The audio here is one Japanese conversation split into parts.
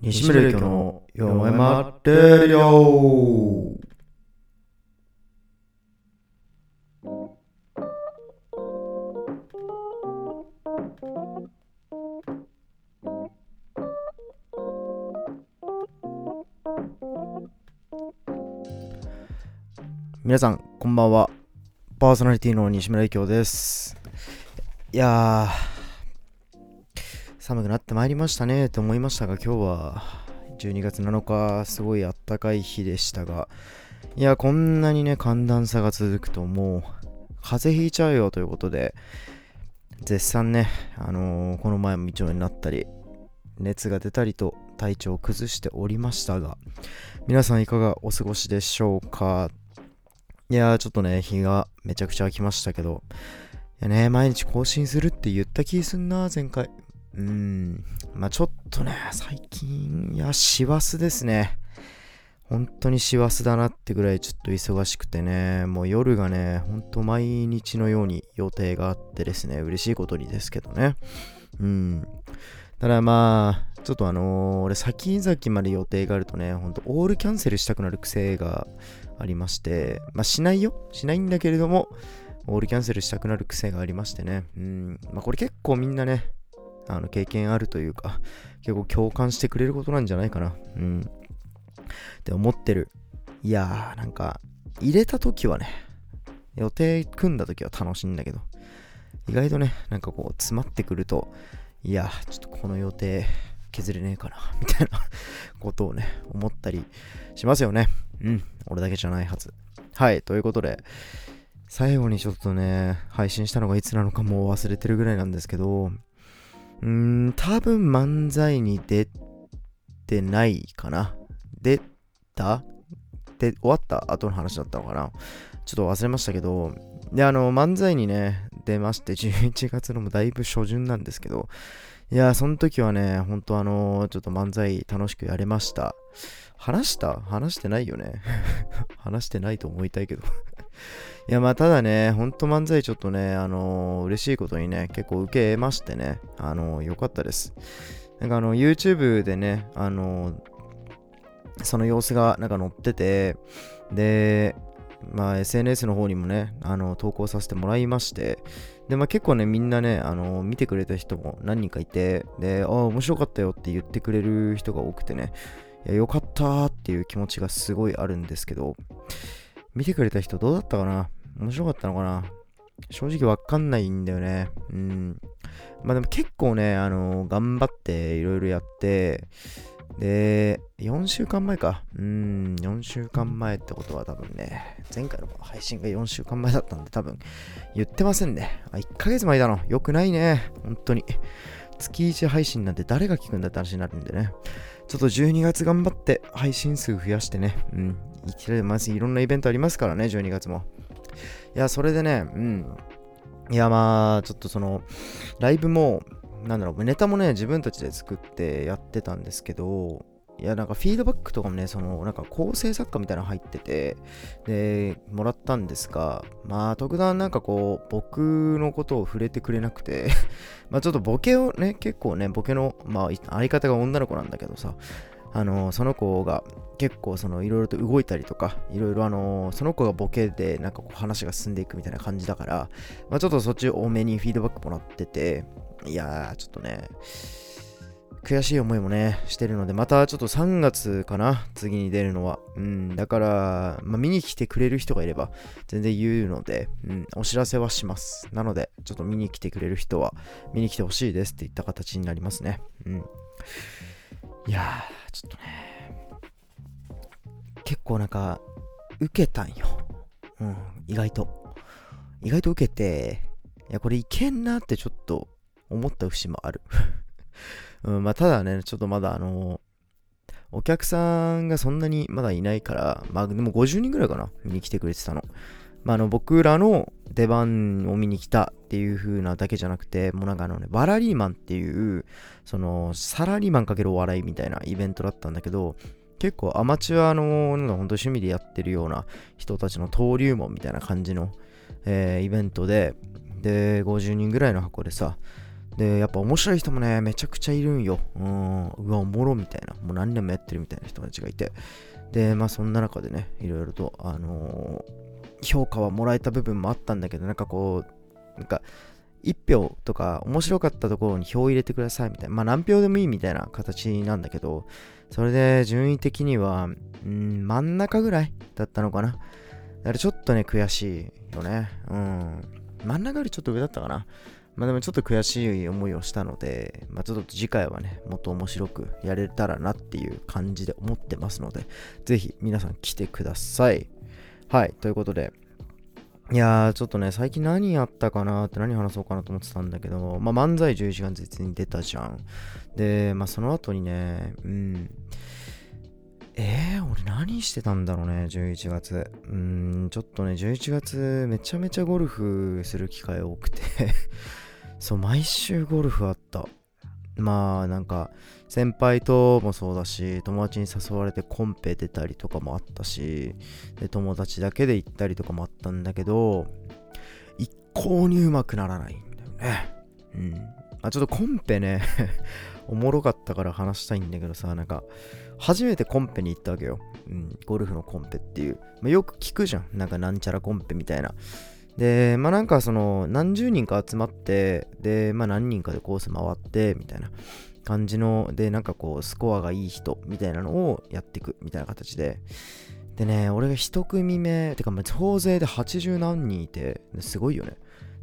西村ゆきの読めまってるよ皆さんこんばんはパーソナリティの西村ゆきおですいやー寒くなってまいりましたねと思いましたが今日は12月7日すごいあったかい日でしたがいやこんなにね寒暖差が続くともう風邪ひいちゃうよということで絶賛ね、あのーこの前も一応になったり熱が出たりと体調を崩しておりましたが皆さんいかがお過ごしでしょうか？いやーちょっとね日がめちゃくちゃ空きましたけどいやね毎日更新するって言った気すんな前回。うん。まあちょっとね最近いや師走ですね。本当に師走だなってぐらいちょっと忙しくてね。もう夜がねほんと毎日のように予定があってですね。嬉しいことにですけどね。うん。ただまあちょっとあのー俺先々まで予定があるとねほんとオールキャンセルしたくなる癖がありましてまあしないよ。しないんだけれどもオールキャンセルしたくなる癖がありましてね。うん。まあこれ結構みんなねあの経験あるというか結構共感してくれることなんじゃないかな。うん。って思ってる。いやーなんか入れた時はね予定組んだ時は楽しいんだけど意外とねなんかこう詰まってくるといやちょっとこの予定削れねえかなみたいな ことをね思ったりしますよね。うん。俺だけじゃないはず。はいということで最後にちょっとね配信したのがいつなのかもう忘れてるぐらいなんですけどん多分漫才に出てないかな。出た？で終わった後の話だったのかな。ちょっと忘れましたけど。であの漫才にね出まして11月のもだいぶ初旬なんですけど。いやその時はね本当あのちょっと漫才楽しくやれました。話した？話してないよね。話してないと思いたいけど。いやまあただねほんと漫才ちょっとねあの嬉しいことにね結構受けましてねあの良かったです。なんかあの YouTube でねあのその様子がなんか載っててでまあ SNS の方にもねあの投稿させてもらいましてでまあ結構ねみんなねあの見てくれた人も何人かいてでああ面白かったよって言ってくれる人が多くてねいやよかったっていう気持ちがすごいあるんですけど見てくれた人どうだったかな？面白かったのかな？正直わかんないんだよね。うん。まあでも結構ね、あの頑張っていろいろやって、で、4週間前か。うん、4週間前ってことは多分ね、前回の配信が4週間前だったんで多分言ってませんね。あ、1ヶ月前だの。よくないね。本当に。月1配信なんて誰が聞くんだって話になるんでね。ちょっと12月頑張って配信数増やしてね。うん。いきなりまずいろんなイベントありますからね、12月も。いや、それでね、うん。いや、まあ、ちょっとその、ライブも、なんだろう、ネタもね、自分たちで作ってやってたんですけど、いや、なんかフィードバックとかもね、その、なんか構成作家みたいなの入ってて、で、もらったんですが、まあ、特段なんかこう、僕のことを触れてくれなくて、まあ、ちょっとボケをね、結構ね、ボケの、まあ、相方が女の子なんだけどさ、あのその子が結構そのいろいろと動いたりとかいろいろあのその子がボケでなんかこう話が進んでいくみたいな感じだから、まあ、ちょっとそっち多めにフィードバックもらってていやーちょっとね悔しい思いもねしてるのでまたちょっと3月かな次に出るのは。うんだから、まあ、見に来てくれる人がいれば全然言うので、うん、お知らせはします。なのでちょっと見に来てくれる人は見に来てほしいですって言った形になりますね。うん。いやー、ちょっとね、結構なんか、受けたんよ。うん、意外と。意外と受けて、いや、これいけんなってちょっと思った節もある。うん、まあ、ただね、ちょっとまだあのお客さんがそんなにまだいないから、まあ、でも50人ぐらいかな、見に来てくれてたの。まあ、あの僕らの出番を見に来たっていう風なだけじゃなくて、もうなんかあのね、バラリーマンっていう、そのサラリーマンかけるお笑いみたいなイベントだったんだけど、結構アマチュアの、なんか本当趣味でやってるような人たちの登竜門みたいな感じの、えーイベントで、で、50人ぐらいの箱でさ、で、やっぱ面白い人もね、めちゃくちゃいるんよ。うん、うわ、おもろみたいな。もう何年もやってるみたいな人たちがいて。で、まあそんな中でね、いろいろと、あのー、評価はもらえた部分もあったんだけど、なんかこう、なんか、1票とか面白かったところに票を入れてくださいみたいな。まあ何票でもいいみたいな形なんだけど、それで順位的には、うん、真ん中ぐらいだったのかな。だからちょっとね、悔しいよね。うん。真ん中よりちょっと上だったかな。まあでもちょっと悔しい思いをしたので、まあちょっと次回はね、もっと面白くやれたらなっていう感じで思ってますので、ぜひ皆さん来てください。はい、ということで、いやー、ちょっとね、最近何やったかなって何話そうかなと思ってたんだけど、まあ漫才11月に出たじゃん。で、まあその後にね、うん、えー、俺何してたんだろうね、11月。うん、ちょっとね、11月めちゃめちゃゴルフする機会多くて そう、毎週ゴルフあった。まあ、なんか、先輩ともそうだし、友達に誘われてコンペ出たりとかもあったし、で、友達だけで行ったりとかもあったんだけど、一向にうまくならないんだよね。うん。あ、ちょっとコンペね おもろかったから話したいんだけどさ、なんか、初めてコンペに行ったわけよ。うん、ゴルフのコンペっていう。まあ、よく聞くじゃん。なんかなんちゃらコンペみたいな。で、まあなんかその何十人か集まって、で、まあ何人かでコース回って、みたいな感じの、で、なんかこうスコアがいい人みたいなのをやっていくみたいな形で。でね、俺が一組目、てかまあ総勢で80何人いて、すごいよね。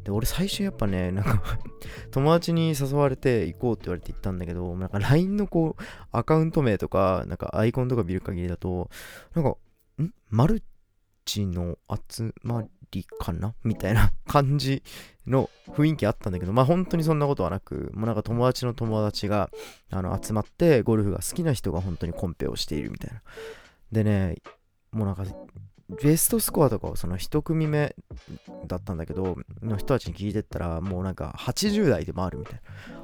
で、俺最初やっぱね、なんか 友達に誘われて行こうって言われて行ったんだけど、なんか LINE のこう、アカウント名とか、なんかアイコンとか見る限りだと、なんか、ん？マルチの集まりかな？みたいな 感じの雰囲気あったんだけど、まあ本当にそんなことはなく、もうなんか友達の友達があの集まってゴルフが好きな人が本当にコンペをしているみたいな。でね、もうなんかベストスコアとかをその1組目だったんだけど、の人たちに聞いてったら、もうなんか80代で回るみたいな。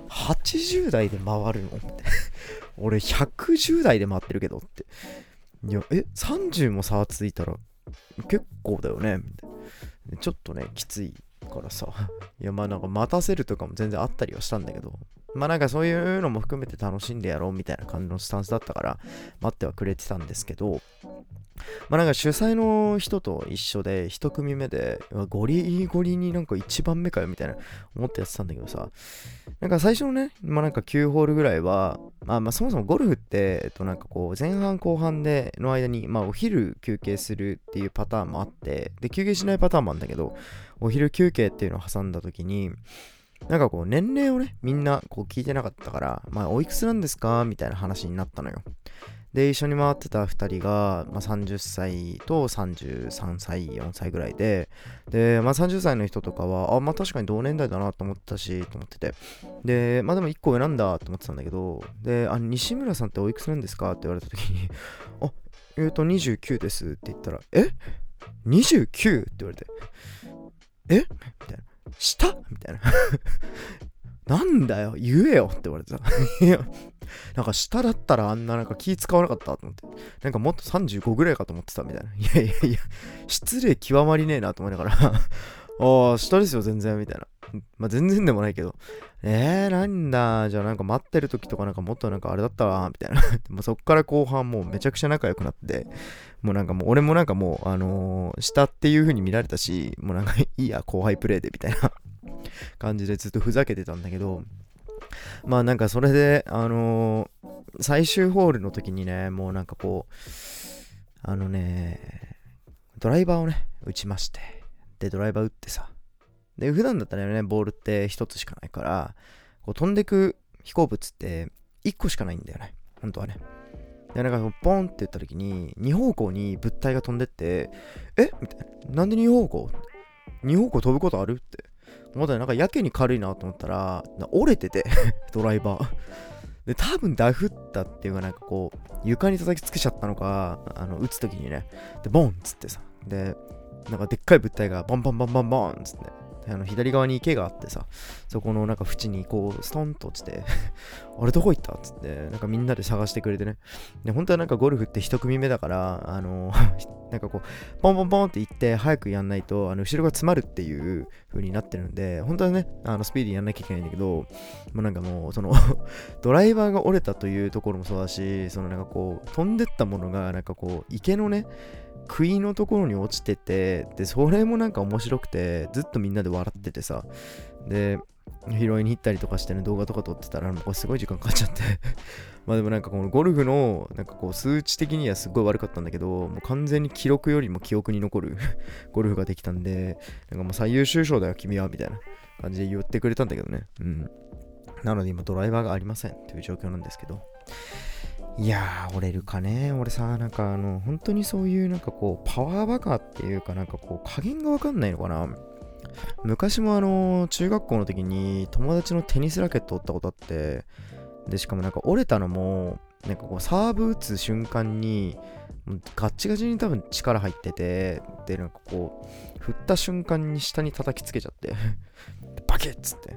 80代で回るの？って。俺110代で回ってるけどって。いや、え、30も差はついたら結構だよねみたいな。ちょっとね、きついからさ。いや、まあなんか待たせるとかも全然あったりはしたんだけど、まあなんかそういうのも含めて楽しんでやろうみたいな感じのスタンスだったから待ってはくれてたんですけど、まあなんか主催の人と一緒で一組目でゴリゴリになんか一番目かよみたいな思ってやってたんだけどさ、なんか最初のね、まあなんか9ホールぐらいは、まあまあそもそもゴルフって、えっとなんかこう前半後半での間にまあお昼休憩するっていうパターンもあって、で休憩しないパターンもあるんだけど、お昼休憩っていうのを挟んだ時に、なんかこう年齢をね、みんなこう聞いてなかったから、まあおいくつなんですか？みたいな話になったのよ。で、一緒に回ってた2人が、まあ、30歳と33歳、4歳ぐらいで、で、まあ、30歳の人とかは、あ、まあ確かに同年代だなと思ったし、と思ってて。で、まあでも1個上なんだと思ってたんだけど、で、あ、西村さんっておいくつなんですか？って言われた時に、あ、えっ、ー、と、29ですって言ったら、え ?29? って言われて、え？みたいな。したみたいな。なんだよ、言えよって言われてさ。いや、なんか下だったらあんななんか気使わなかったと思って。なんかもっと35ぐらいかと思ってたみたいな。いやいやいや、失礼極まりねえなと思いながら ああ、下ですよ、全然、みたいな。まあ、全然でもないけど、えー、なんだ、じゃあなんか待ってる時とかなんかもっとなんかあれだったわ、みたいな。もそっから後半もうめちゃくちゃ仲良くなって、もうなんかもう俺もなんかもう、あのー、下っていう風に見られたし、もうなんかいいや、後輩プレイで、みたいな 感じでずっとふざけてたんだけど、まあなんかそれで、あのー、最終ホールの時にね、もうなんかこう、あのね、ドライバーをね、打ちまして、で、ドライバー打ってさ。で、普段だったらね、ボールって1つしかないから、こう飛んでく飛行物って1個しかないんだよね。本当はね。で、なんかポンって言った時に、2方向に物体が飛んでって、え？みたいな。なんで2方向 ?2 方向飛ぶことある？って思ったら、なんかやけに軽いなと思ったら、折れてて ドライバー。で、多分ダフったっていうかなんかこう、床に叩きつけちゃったのか、あの、打つ時にね、で、ボンっつってさ、で、なんかでっかい物体がボンボンボンボンボンっつって、あの左側に池があってさ、そこのなんか縁にこう、ストンと落ちて あれどこ行ったっつって、なんかみんなで探してくれてね。で、本当はなんかゴルフって一組目だから、あの なんかこう、ポンポンポンって行って早くやんないと、あの後ろが詰まるっていう風になってるんで、本当はね、あのスピーディーやんなきゃいけないんだけど、もうなんかもう、その ドライバーが折れたというところもそうだし、そのなんかこう、飛んでったものが、なんかこう、池のね、杭のところに落ちてて、で、それもなんか面白くて、ずっとみんなで笑っててさ、で、拾いに行ったりとかしてね、動画とか撮ってたら、もうすごい時間かかっちゃって まあでもなんかこのゴルフの、なんかこう数値的にはすごい悪かったんだけど、もう完全に記録よりも記憶に残る ゴルフができたんで、なんかもう最優秀賞だよ、君は、みたいな感じで言ってくれたんだけどね。うん。なので今ドライバーがありませんという状況なんですけど。いやー、折れるかね。俺さ、なんかあの、本当にそういうなんかこう、パワーバカっていうかなんかこう、加減がわかんないのかな。昔もあの、中学校の時に友達のテニスラケット折ったことあって、で、しかもなんか折れたのも、なんかこう、サーブ打つ瞬間に、ガッチガチに多分力入ってて、で、なんかこう、振った瞬間に下に叩きつけちゃってバキッつって。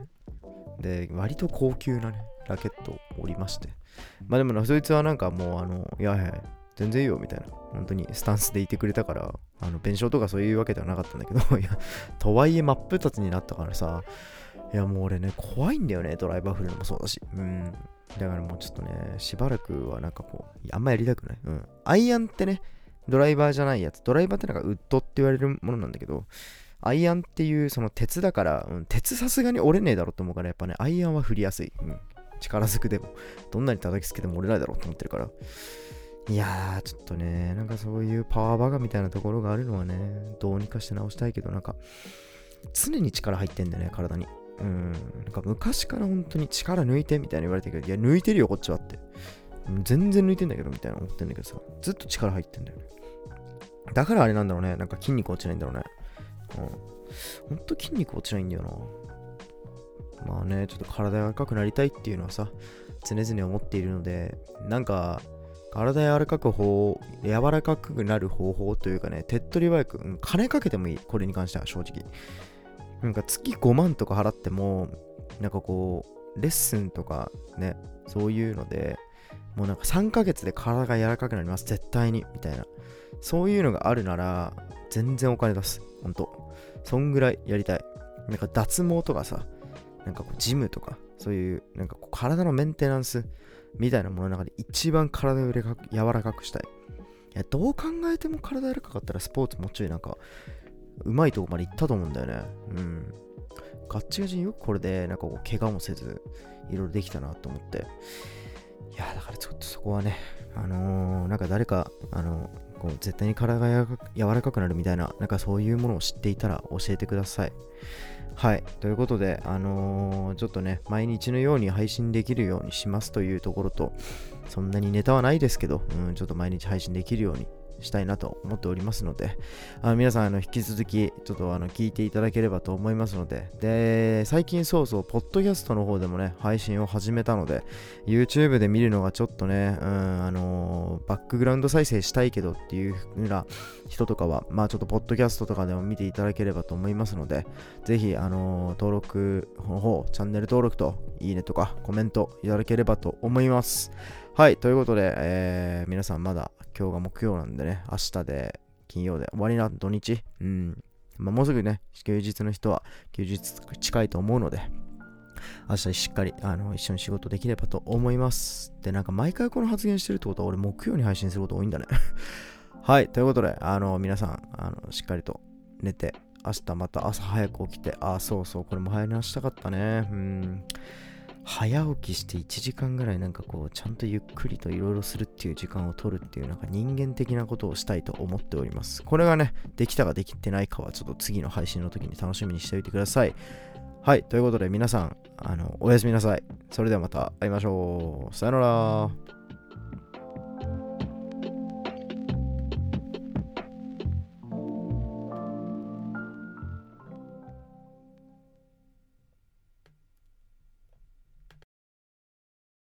で、割と高級なね、ラケットを折りまして。まあでもな、そいつはなんかもう、あの、いやいや、全然いいよみたいな、本当にスタンスでいてくれたから、あの、弁償とかそういうわけではなかったんだけど、いや、とはいえ真っ二つになったからさ、いやもう俺ね、怖いんだよね、ドライバー振るのもそうだし。うん。だからもうちょっとね、しばらくはなんかこう、あんまやりたくない。うん。アイアンってね、ドライバーじゃないやつ。ドライバーってなんかウッドって言われるものなんだけど、アイアンっていうその鉄だから、うん、鉄さすがに折れねえだろうと思うから、やっぱね、アイアンは振りやすい。うん。力ずくでも、どんなに叩きつけても折れないだろうと思ってるから。いやー、ちょっとね、なんかそういうパワーバカみたいなところがあるのはね、どうにかして直したいけど、なんか、常に力入ってんだよね、体に。うん、なんか昔から本当に力抜いてみたいに言われてるけど、いや、抜いてるよ、こっちはって。全然抜いてんだけど、みたいな思ってんだけどさ、ずっと力入ってんだよね。だからあれなんだろうね、なんか筋肉落ちないんだろうね。うん。ほんと筋肉落ちないんだよな。まあね、ちょっと体が赤くなりたいっていうのはさ、常々思っているので、なんか、体柔らかく方、柔らかくなる方法というかね、手っ取り早く、うん、金かけてもいい、これに関しては正直。なんか月5万とか払っても、なんかこう、レッスンとかね、そういうので、もうなんか3ヶ月で体が柔らかくなります、絶対に、みたいな。そういうのがあるなら、全然お金出す。ほんと。そんぐらいやりたい。なんか脱毛とかさ、なんかこうジムとか、そういう、なんかこう体のメンテナンスみたいなものの中で一番体を柔らかくしたい。いや、どう考えても体柔らかかったらスポーツもうちょいなんかうまいとこまで行ったと思うんだよね。うん。ガッチガチによくこれで、なんかこう、怪我もせず、いろいろできたなと思って。いや、だからちょっとそこはね、あのー、なんか誰か、あのー、こう絶対に体が柔らかくなるみたいな、なんかそういうものを知っていたら教えてください。はい。ということで、あのー、ちょっとね、毎日のように配信できるようにしますというところと、そんなにネタはないですけど、うん、ちょっと毎日配信できるようにしたいなと思っておりますので、あの皆さんあの引き続きちょっとあの聞いていただければと思いますので、で、最近そうそう、ポッドキャストの方でもね、配信を始めたので、YouTube で見るのがちょっとね、うん、あの、バックグラウンド再生したいけどっていう風な人とかは、まあちょっとポッドキャストとかでも見ていただければと思いますので、ぜひ、あの、登録の方、チャンネル登録と、いいねとかコメントいただければと思います。はい、ということで、えー、皆さんまだ今日が木曜なんでね、明日で金曜で終わりな土日。うん。まあ、もうすぐね、休日の人は休日近いと思うので、明日しっかりあの一緒に仕事できればと思います。で、なんか毎回この発言してるってことは俺木曜に配信すること多いんだね はい、ということで、あの皆さん、あのしっかりと寝て、明日また朝早く起きて、あ、そうそう、これも早寝したかったね。うん。早起きして1時間ぐらいなんかこうちゃんとゆっくりといろいろするっていう時間を取るっていうなんか人間的なことをしたいと思っております。これがね、できたかできてないかはちょっと次の配信の時に楽しみにしておいてください。はい、ということで皆さん、あの、おやすみなさい。それではまた会いましょう。さよなら。